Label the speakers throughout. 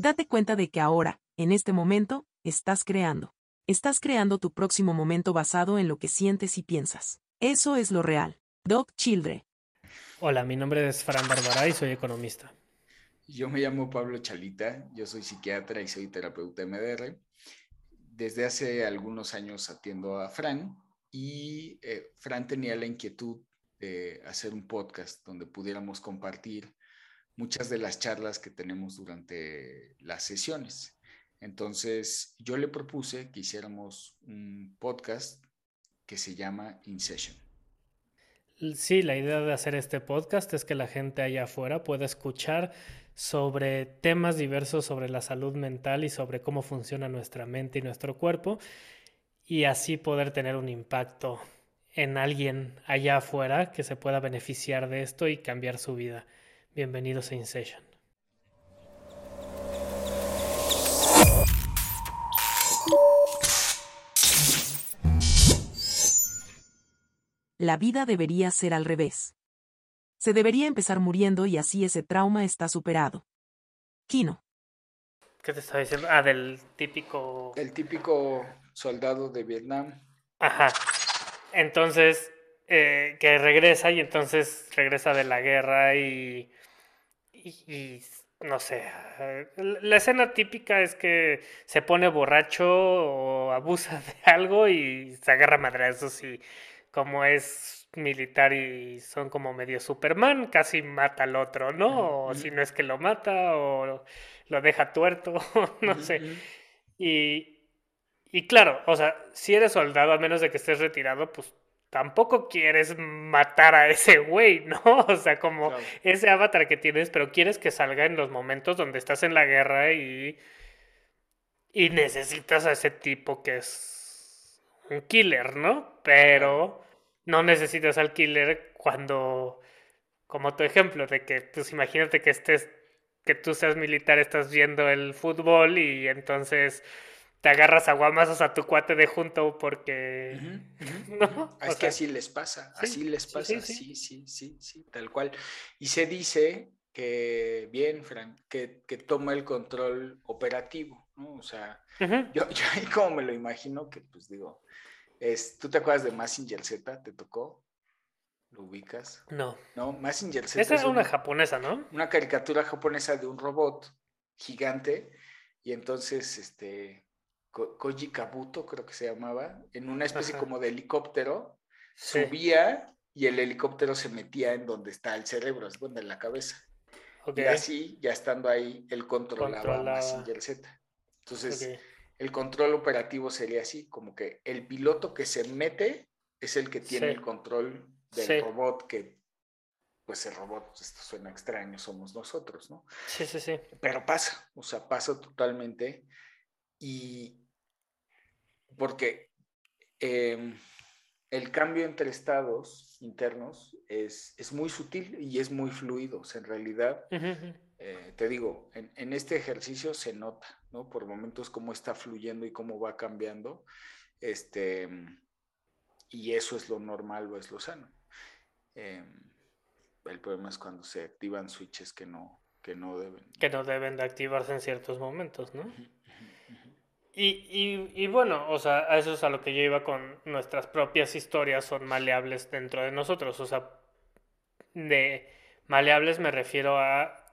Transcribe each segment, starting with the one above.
Speaker 1: Date cuenta de que ahora, en este momento, estás creando. Estás creando tu próximo momento basado en lo que sientes y piensas. Eso es lo real. Doc Childre.
Speaker 2: Hola, mi nombre es Fran Barbara y soy economista.
Speaker 3: Yo me llamo Pablo Chalita, yo soy psiquiatra y soy terapeuta MDR. Desde hace algunos años atiendo a Fran y eh, Fran tenía la inquietud de hacer un podcast donde pudiéramos compartir muchas de las charlas que tenemos durante las sesiones. Entonces, yo le propuse que hiciéramos un podcast que se llama In Session.
Speaker 2: Sí, la idea de hacer este podcast es que la gente allá afuera pueda escuchar sobre temas diversos sobre la salud mental y sobre cómo funciona nuestra mente y nuestro cuerpo y así poder tener un impacto en alguien allá afuera que se pueda beneficiar de esto y cambiar su vida. Bienvenidos a InSession.
Speaker 1: La vida debería ser al revés. Se debería empezar muriendo y así ese trauma está superado. Kino.
Speaker 2: ¿Qué te estaba diciendo? Ah, del típico...
Speaker 3: El típico soldado de Vietnam.
Speaker 2: Ajá. Entonces, eh, que regresa y entonces regresa de la guerra y, y, no sé, la escena típica es que se pone borracho o abusa de algo y se agarra madrazos y como es militar y son como medio Superman, casi mata al otro, ¿no? O si no es que lo mata o lo deja tuerto, no sé. Y, y claro, o sea, si eres soldado, a menos de que estés retirado, pues tampoco quieres matar a ese güey, ¿no? O sea, como ese avatar que tienes, pero quieres que salga en los momentos donde estás en la guerra y, y necesitas a ese tipo que es un killer, ¿no? Pero no necesitas al killer cuando, como tu ejemplo, de que, pues imagínate que estés, que tú seas militar, estás viendo el fútbol y entonces te agarras a guamazos a tu cuate de junto porque...
Speaker 3: ¿no? Es que así les pasa, así les pasa, sí sí. sí, sí, tal cual. Y se dice que, bien, Frank, que, que toma el control operativo, ¿no? O sea, yo, yo ahí como me lo imagino, que pues digo, ¿Tú te acuerdas de Massinger Z? ¿Te tocó? ¿Lo ubicas?
Speaker 2: No.
Speaker 3: No, Massinger Z.
Speaker 2: Esa es una, japonesa, ¿no?
Speaker 3: Una caricatura japonesa de un robot gigante. Y entonces, este, Koji Kabuto, creo que se llamaba, en una especie como de helicóptero, subía y el helicóptero se metía en donde está el cerebro, es donde en la cabeza. Y así, ya estando ahí, él controlaba, a Massinger Z. Entonces, el control operativo sería así, como que el piloto que se mete es el que tiene el control del robot que, pues el robot, esto suena extraño, somos nosotros, ¿no?
Speaker 2: Sí, sí, sí.
Speaker 3: Pero pasa, o sea, pasa totalmente y porque em, el cambio entre estados internos es, es, muy sutil y es muy fluido, o sea, en realidad... Eh, te digo, en, este ejercicio se nota, ¿no? Por momentos cómo está fluyendo y cómo va cambiando. Este, y eso es lo normal o es lo sano. Eh, el problema es cuando se activan switches que no, que no deben.
Speaker 2: Que no deben de activarse en ciertos momentos, ¿no? Y, y, y, bueno, o sea, eso es a lo que yo iba con nuestras propias historias, son maleables dentro de nosotros. O sea, de maleables me refiero a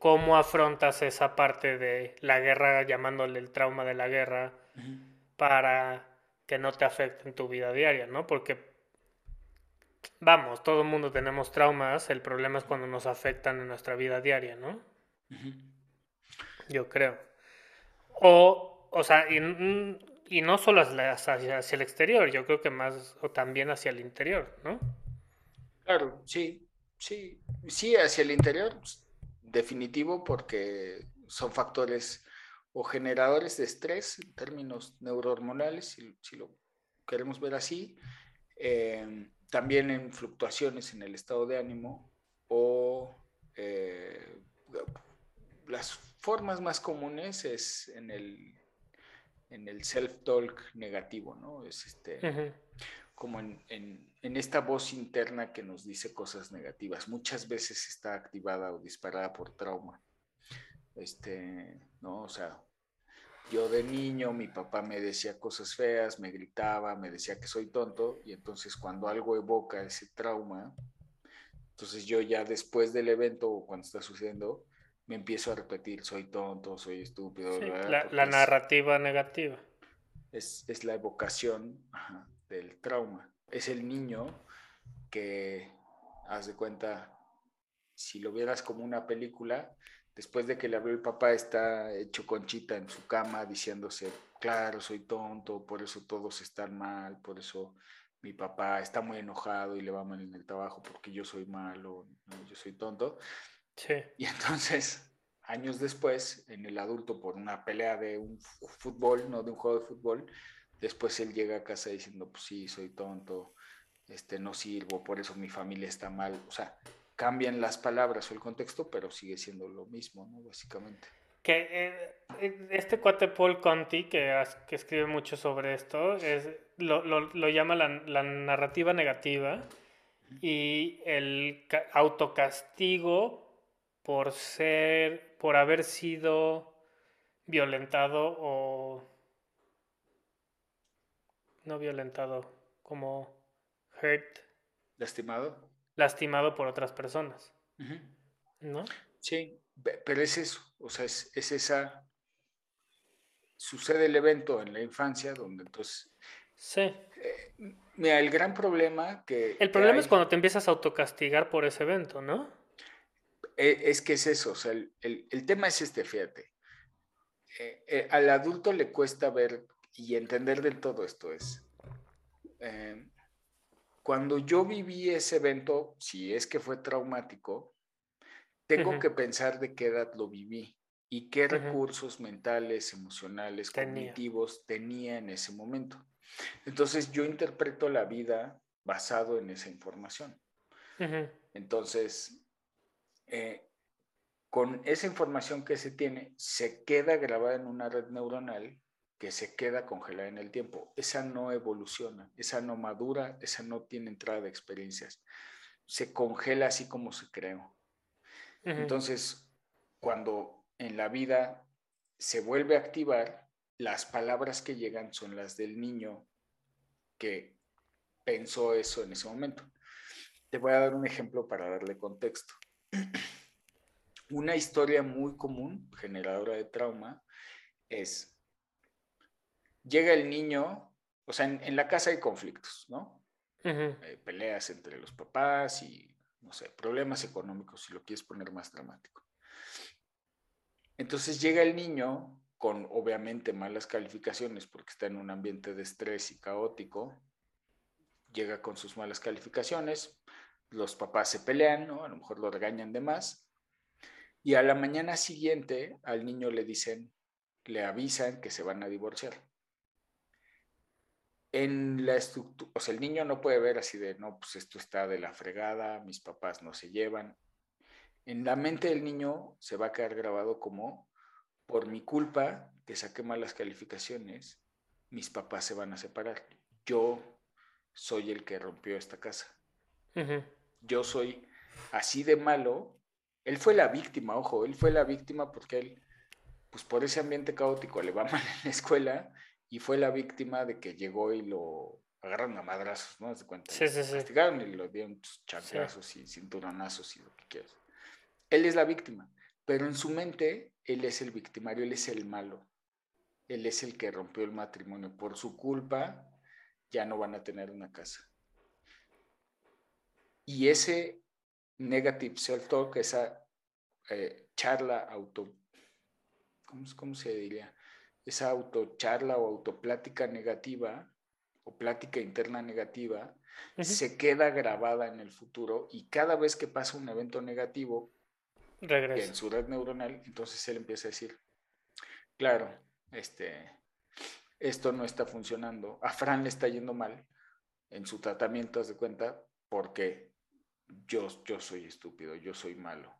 Speaker 2: ¿Cómo afrontas esa parte de la guerra, llamándole el trauma de la guerra, para que no te afecte en tu vida diaria, ¿no? Porque, vamos, todo el mundo tenemos traumas, el problema es cuando nos afectan en nuestra vida diaria, ¿no? Yo creo. O, o sea, y, no solo hacia, hacia, el exterior, yo creo que más, o también hacia el interior, ¿no?
Speaker 3: Claro, sí, sí, sí, hacia el interior, pues, definitivo porque son factores o generadores de estrés en términos neurohormonales, si, lo queremos ver así, em, también en fluctuaciones en el estado de ánimo o eh, las formas más comunes es en el, en el self-talk negativo, ¿no? Es este, como en, en, esta voz interna que nos dice cosas negativas. Muchas veces está activada o disparada por trauma. este, ¿no? O sea, yo de niño, mi papá me decía cosas feas, me gritaba, me decía que soy tonto, y entonces cuando algo evoca ese trauma, entonces yo ya después del evento o cuando está sucediendo, me empiezo a repetir, soy tonto, soy estúpido.
Speaker 2: la, narrativa negativa.
Speaker 3: Es, es la evocación del trauma. Es el niño que, haz de cuenta, si lo vieras como una película, después de que le habló el papá, está hecho conchita en su cama diciéndose, claro, soy tonto, por eso todos están mal, por eso mi papá está muy enojado y le va mal en el trabajo porque yo soy malo, yo soy tonto.
Speaker 2: Sí.
Speaker 3: Y entonces, años después, en el adulto, por una pelea de un fútbol, no de un juego de fútbol, después él llega a casa diciendo, pues sí, soy tonto, este, no sirvo, por eso mi familia está mal. O sea, cambian las palabras o el contexto, pero sigue siendo lo mismo, ¿no? Básicamente.
Speaker 2: Que eh, este cuate Paul Conti, que, que escribe mucho sobre esto, es, lo, lo, lo llama la, la, narrativa negativa y el autocastigo por ser, por haber sido violentado o no violentado, como hurt.
Speaker 3: Lastimado
Speaker 2: lastimado por otras personas. ¿No?
Speaker 3: Sí, pero es eso, o sea, es, esa... Sucede el evento en la infancia donde entonces...
Speaker 2: Sí.
Speaker 3: Eh, mira, el gran problema que...
Speaker 2: El problema es cuando te empiezas a autocastigar por ese evento, ¿no?
Speaker 3: E, es que es eso, o sea, el, tema es este, fíjate. Eh, eh, al adulto le cuesta ver y entender del todo esto es cuando yo viví ese evento, si es que fue traumático, tengo que pensar de qué edad lo viví y qué recursos mentales, emocionales, cognitivos tenía en ese momento. Entonces yo interpreto la vida basado en esa información. Entonces, eh, con esa información que se tiene, se queda grabada en una red neuronal que se queda congelada en el tiempo. Esa no evoluciona, esa no madura, esa no tiene entrada de experiencias. Se congela así como se creó. Entonces, cuando en la vida se vuelve a activar, las palabras que llegan son las del niño que pensó eso en ese momento. Te voy a dar un ejemplo para darle contexto. Una historia muy común, generadora de trauma, es llega el niño, o sea, en, la casa hay conflictos, ¿no? peleas entre los papás y, no sé, problemas económicos, si lo quieres poner más dramático. Entonces llega el niño con obviamente malas calificaciones porque está en un ambiente de estrés y caótico, llega con sus malas calificaciones, los papás se pelean, ¿no? A lo mejor lo regañan de más, y a la mañana siguiente al niño le dicen, le avisan que se van a divorciar en la estructura, o sea, el niño no puede ver así de, no, pues esto está de la fregada, mis papás no se llevan. En la mente del niño se va a quedar grabado como, por mi culpa, que saqué malas calificaciones, mis papás se van a separar. Yo soy el que rompió esta casa. Yo soy así de malo. Él fue la víctima, ojo, él fue la víctima porque él, pues por ese ambiente caótico, le va mal en la escuela y fue la víctima de que llegó y lo agarraron a madrazos, ¿no? ¿Se cuenta?
Speaker 2: Sí, sí, sí.
Speaker 3: Castigaron y lo dieron chancrazos y cinturonazos y lo que quieras. Él es la víctima, pero en su mente él es el victimario, él es el malo. Él es el que rompió el matrimonio. Por su culpa ya no van a tener una casa. Y ese negative self-talk, esa eh, charla auto... ¿cómo, ¿Cómo se diría? esa autocharla o autoplática negativa o plática interna negativa se queda grabada en el futuro y cada vez que pasa un evento negativo en su red neuronal, entonces él empieza a decir, claro, este, esto no está funcionando, a Fran le está yendo mal en su tratamiento, de cuenta, porque yo, yo soy estúpido, yo soy malo.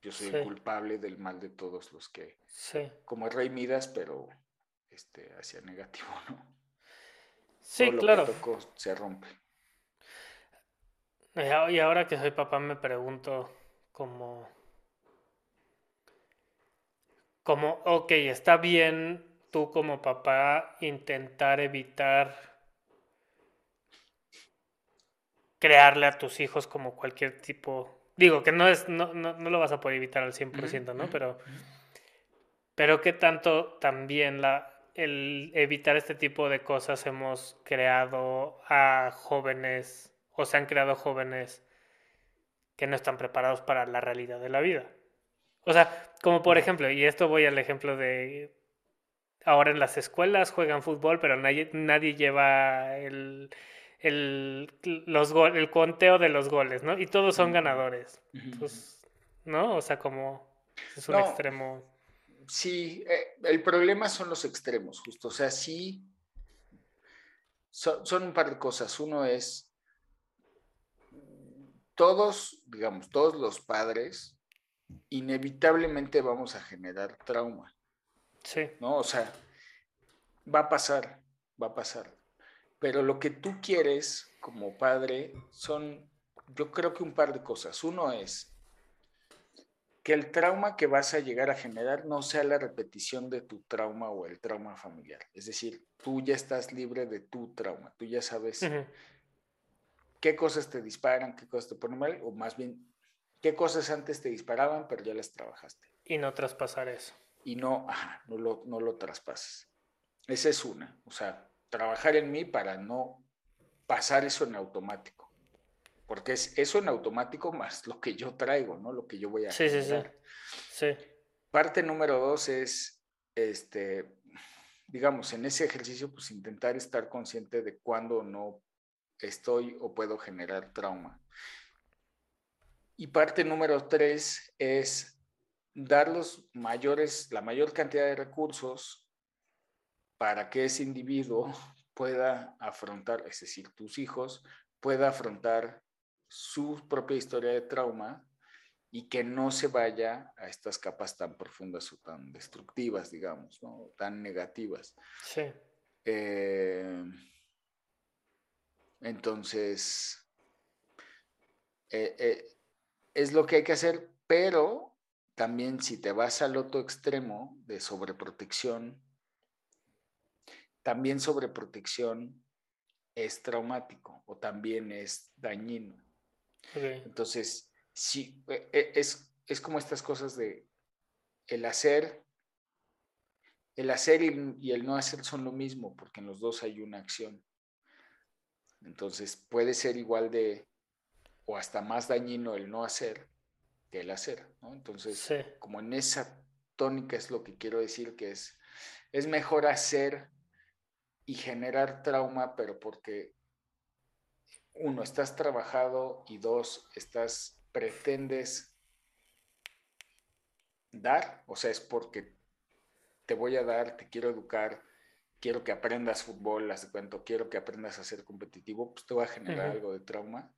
Speaker 3: Yo soy el culpable del mal de todos los que.
Speaker 2: Sí.
Speaker 3: Como el rey Midas, pero este, hacia negativo, ¿no?
Speaker 2: Sí, claro.
Speaker 3: se rompe.
Speaker 2: Y ahora que soy papá me pregunto como... como, ok, está bien tú como papá intentar evitar crearle a tus hijos como cualquier tipo, digo que no es, no, no, no lo vas a poder evitar al 100%, ¿no? Pero, pero que tanto también la, el evitar este tipo de cosas hemos creado a jóvenes, o se han creado jóvenes que no están preparados para la realidad de la vida. O sea, como por ejemplo, y esto voy al ejemplo de ahora en las escuelas juegan fútbol, pero nadie, nadie lleva el, el, los el conteo de los goles, ¿no? Y todos son ganadores. ¿no? O sea, como es un extremo.
Speaker 3: Sí, eh, el problema son los extremos, justo. O sea, sí, son un par de cosas. Uno es, todos, digamos, todos los padres, inevitablemente vamos a generar trauma.
Speaker 2: Sí.
Speaker 3: ¿No? O sea, va a pasar, va a pasar. Pero lo que tú quieres como padre son, yo creo que un par de cosas. Uno es que el trauma que vas a llegar a generar no sea la repetición de tu trauma o el trauma familiar. Es decir, tú ya estás libre de tu trauma, tú ya sabes qué cosas te disparan, qué cosas te ponen mal, o más bien, qué cosas antes te disparaban, pero ya las trabajaste.
Speaker 2: Y no traspasar eso.
Speaker 3: Y no, no lo, no lo traspases. Esa es una. O sea, trabajar en mí para no pasar eso en automático. Porque es eso en automático más lo que yo traigo, ¿no? Lo que yo voy a
Speaker 2: sí, Sí, sí.
Speaker 3: Parte número dos es, este, digamos, en ese ejercicio, pues intentar estar consciente de cuándo no estoy o puedo generar trauma. Y parte número tres es dar los mayores, la mayor cantidad de recursos para que ese individuo pueda afrontar, es decir, tus hijos, pueda afrontar su propia historia de trauma y que no se vaya a estas capas tan profundas o tan destructivas, digamos, ¿no? tan negativas.
Speaker 2: Sí.
Speaker 3: Eh, entonces, eh, eh, es lo que hay que hacer, pero también si te vas al otro extremo de sobreprotección, también sobreprotección es traumático o también es dañino. Entonces, sí, e, e, es, es como estas cosas de el hacer, el hacer y, el no hacer son lo mismo, porque en los dos hay una acción. Entonces, puede ser igual de, o hasta más dañino el no hacer que el hacer, Entonces, como en esa tónica es lo que quiero decir, que es, es mejor hacer y generar trauma, pero porque uno, estás trabajado y dos, estás, pretendes dar, o sea, es porque te voy a dar, te quiero educar, quiero que aprendas fútbol, las cuento, quiero que aprendas a ser competitivo, pues te va a generar algo de trauma.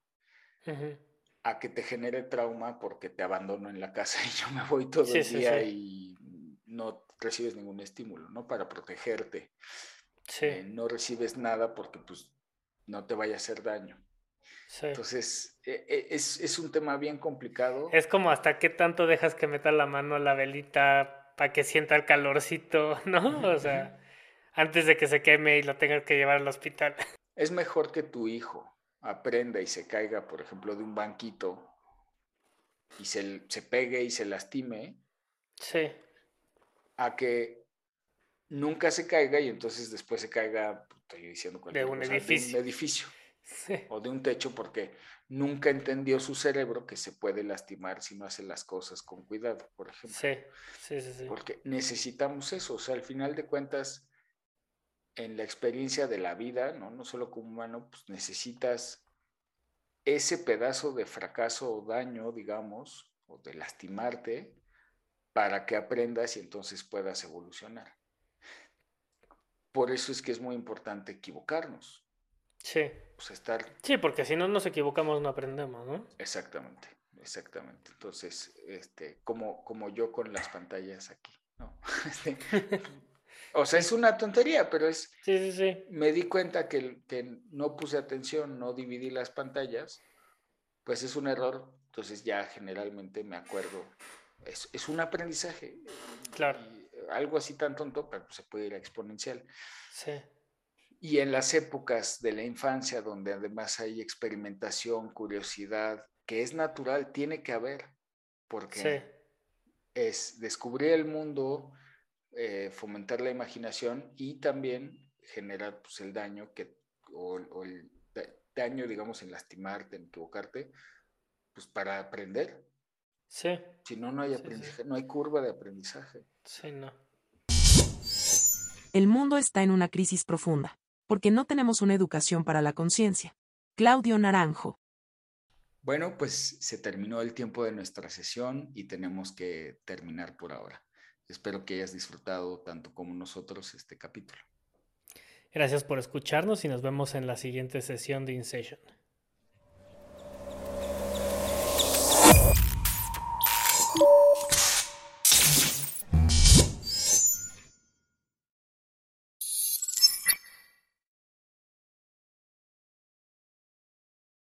Speaker 3: A que te genere trauma porque te abandono en la casa y yo me voy todo el día y no recibes ningún estímulo, ¿no? Para protegerte. Eh, no recibes nada porque pues no te vaya a hacer daño. Entonces, e, e, es, un tema bien complicado.
Speaker 2: Es como hasta qué tanto dejas que meta la mano a la velita para que sienta el calorcito, ¿no? O sea, antes de que se queme y lo tengas que llevar al hospital.
Speaker 3: Es mejor que tu hijo aprenda y se caiga, por ejemplo, de un banquito y se, se pegue y se lastime.
Speaker 2: Sí.
Speaker 3: A que nunca se caiga y entonces después se caiga, estoy diciendo
Speaker 2: de un edificio,
Speaker 3: de un edificio o de un techo porque nunca entendió su cerebro que se puede lastimar si no hace las cosas con cuidado, por ejemplo.
Speaker 2: Sí, sí, sí. sí.
Speaker 3: Porque necesitamos eso, o sea, al final de cuentas, en la experiencia de la vida, no, no solo como humano, pues necesitas ese pedazo de fracaso o daño, digamos, o de lastimarte, para que aprendas y entonces puedas evolucionar. Por eso es que es muy importante equivocarnos.
Speaker 2: Sí.
Speaker 3: Pues estar...
Speaker 2: Sí, porque si no nos equivocamos no aprendemos, ¿no?
Speaker 3: Exactamente, exactamente. Entonces, este, como, como yo con las pantallas aquí, ¿no? Este, o sea, es una tontería, pero es...
Speaker 2: Sí, sí, sí.
Speaker 3: Me di cuenta que, que no puse atención, no dividí las pantallas, pues es un error, entonces ya generalmente me acuerdo. Es, es un aprendizaje.
Speaker 2: Claro
Speaker 3: algo así tan tonto, pero pues, se puede ir a exponencial.
Speaker 2: Sí.
Speaker 3: Y en las épocas de la infancia, donde además hay experimentación, curiosidad, que es natural, tiene que haber, porque es descubrir el mundo, eh, fomentar la imaginación y también generar pues, el daño que, o, el daño, digamos, en lastimarte, en equivocarte, pues para aprender.
Speaker 2: Sí.
Speaker 3: Si no, no hay aprendizaje, no hay curva de aprendizaje.
Speaker 2: Sí, no.
Speaker 1: El mundo está en una crisis profunda, porque no tenemos una educación para la conciencia. Claudio Naranjo.
Speaker 3: Bueno, pues se terminó el tiempo de nuestra sesión y tenemos que terminar por ahora. Espero que hayas disfrutado tanto como nosotros este capítulo.
Speaker 2: Gracias por escucharnos y nos vemos en la siguiente sesión de InSession.